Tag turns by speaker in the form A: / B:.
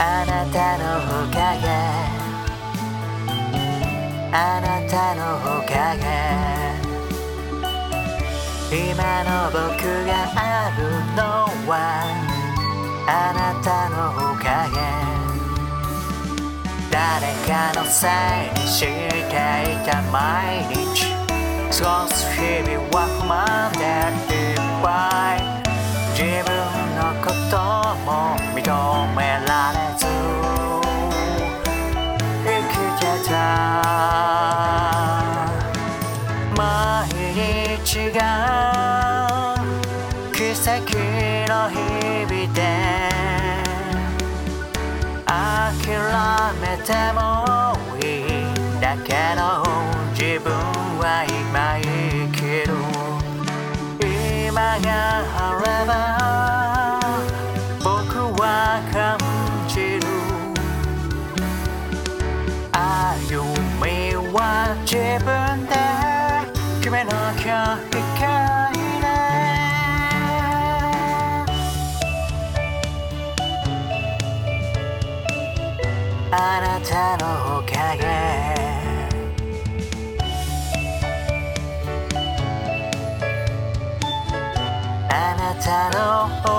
A: あなたのおかげ。あなたのおかげ。今の僕があるのはあなたのおかげ。誰かのせいにしていた毎日。過ごす日々は不満でいっぱい自分のこと認められず生きてた毎日が奇跡の日々で諦めてもいい。だけど自分は今生きる。今があれば分での今日光あなたのおかげ。あなたのおかげ